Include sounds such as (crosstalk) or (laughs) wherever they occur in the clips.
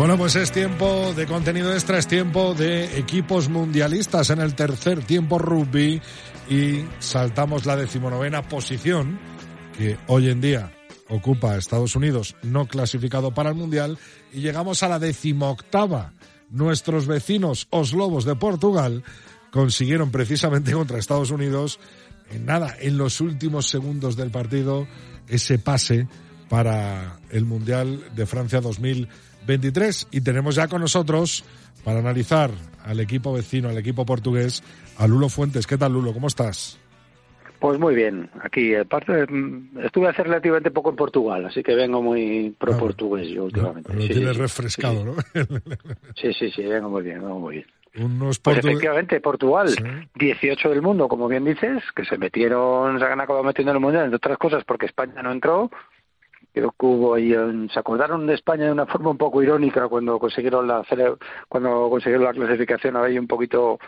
Bueno, pues es tiempo de contenido extra, es tiempo de equipos mundialistas en el tercer tiempo rugby y saltamos la decimonovena posición que hoy en día ocupa Estados Unidos, no clasificado para el Mundial, y llegamos a la decimoctava. Nuestros vecinos, os Lobos de Portugal, consiguieron precisamente contra Estados Unidos, en nada, en los últimos segundos del partido, ese pase para el Mundial de Francia 2023. Y tenemos ya con nosotros, para analizar al equipo vecino, al equipo portugués, a Lulo Fuentes. ¿Qué tal, Lulo? ¿Cómo estás? Pues muy bien, aquí parte, estuve hace relativamente poco en Portugal, así que vengo muy pro portugués yo últimamente. Lo Sí, tienes refrescado, sí. ¿no? (laughs) Sí, sí, sí, vengo muy bien, vengo muy bien. Unos Pues efectivamente, Portugal, Sí. 18 del mundo, como bien dices, que se metieron, se han acabado metiendo en el Mundial, entre otras cosas porque España no entró. Creo que hubo ahí, se acordaron de España de una forma un poco irónica cuando consiguieron la cuando consiguieron la clasificación, había un poquito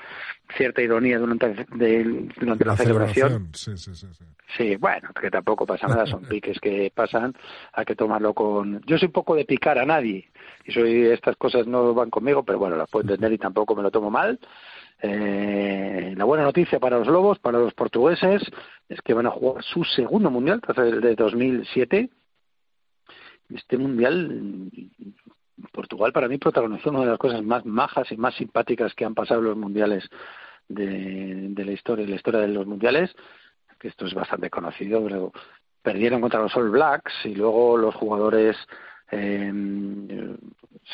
cierta ironía durante, de- durante la, celebración. Sí, sí, sí, sí. Sí, bueno, que tampoco pasa nada, son (laughs) piques que pasan, hay que tomarlo con... Yo soy un poco de picar a nadie, y soy estas cosas no van conmigo, pero bueno, las puedo entender y tampoco me lo tomo mal. Eh, la buena noticia para los Lobos, para los portugueses, es que van a jugar su segundo mundial, tras el de 2007. Este mundial, Portugal para mí protagonizó una de las cosas más majas y más simpáticas que han pasado los mundiales de, la historia, la historia de los mundiales que esto es bastante conocido, pero perdieron contra los All Blacks y luego los jugadores eh,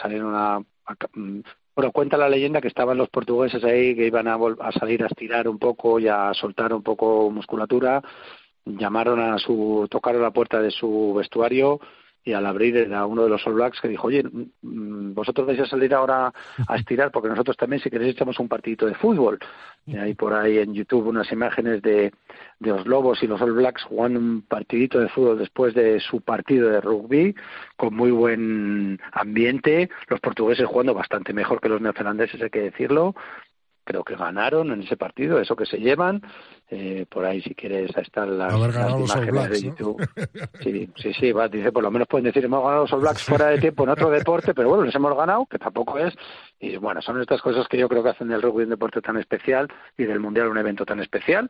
salieron a, a- mm, bueno, cuenta la leyenda que estaban los portugueses ahí que iban a, vol- a salir a estirar un poco y a soltar un poco musculatura, llamaron a su, tocaron la puerta de su vestuario y al abrir era uno de los All Blacks que dijo, oye, mm, vosotros vais a salir ahora a estirar porque nosotros también si queréis echamos un partidito de fútbol. Y hay por ahí en YouTube unas imágenes de, de los Lobos y los All Blacks jugando un partidito de fútbol después de su partido de rugby con muy buen ambiente, los portugueses jugando bastante mejor que los neozelandeses, hay que decirlo. Creo que ganaron en ese partido, eso que se llevan. Eh, por ahí, si quieres, están las, las imágenes Blacks, de ¿no? YouTube. (laughs) Sí, sí, sí, va, dice, por lo menos pueden decir, hemos ganado los All Blacks fuera de tiempo en otro deporte, pero bueno, les hemos ganado, que tampoco es. Y bueno, son estas cosas que yo creo que hacen del rugby un deporte tan especial y del Mundial un evento tan especial.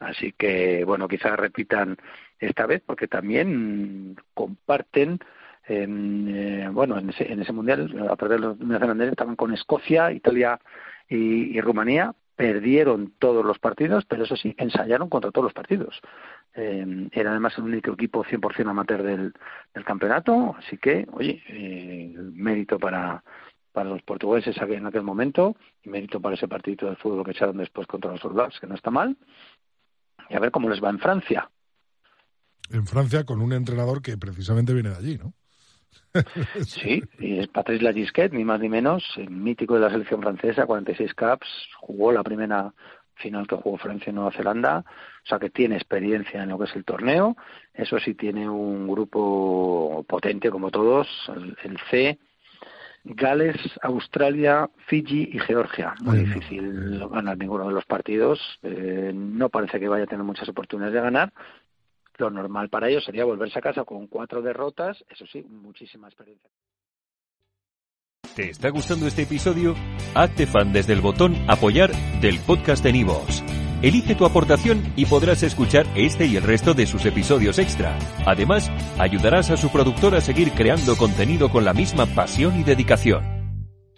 Así que, bueno, quizás repitan esta vez, porque también comparten. en, eh, bueno, en ese, en ese mundial, a perder los neozelandeses, estaban con Escocia, Italia y, y Rumanía, perdieron todos los partidos, pero eso sí, ensayaron contra todos los partidos. Eh, era además el único equipo 100% amateur del, campeonato, así que, oye, eh, mérito para, para los portugueses en aquel momento y mérito para ese partidito de fútbol que echaron después contra los All que no está mal. Y a ver cómo les va en Francia. En Francia con un entrenador que precisamente viene de allí, ¿no? Sí, y es Patrice Lagisquet, ni más ni menos, el mítico de la selección francesa, 46 caps, jugó la primera final que jugó Francia en Nueva Zelanda, o sea que tiene experiencia en lo que es el torneo, eso sí tiene un grupo potente como todos, el, el C, Gales, Australia, Fiji y Georgia. Muy difícil ganar ninguno de los partidos, eh, no parece que vaya a tener muchas oportunidades de ganar, lo normal para ellos sería volverse a casa con cuatro derrotas, eso sí, muchísima experiencia. ¿Te está gustando este episodio? Hazte fan desde el botón Apoyar del podcast de Nivos. Elige tu aportación y podrás escuchar este y el resto de sus episodios extra. Además, ayudarás a su productor a seguir creando contenido con la misma pasión y dedicación.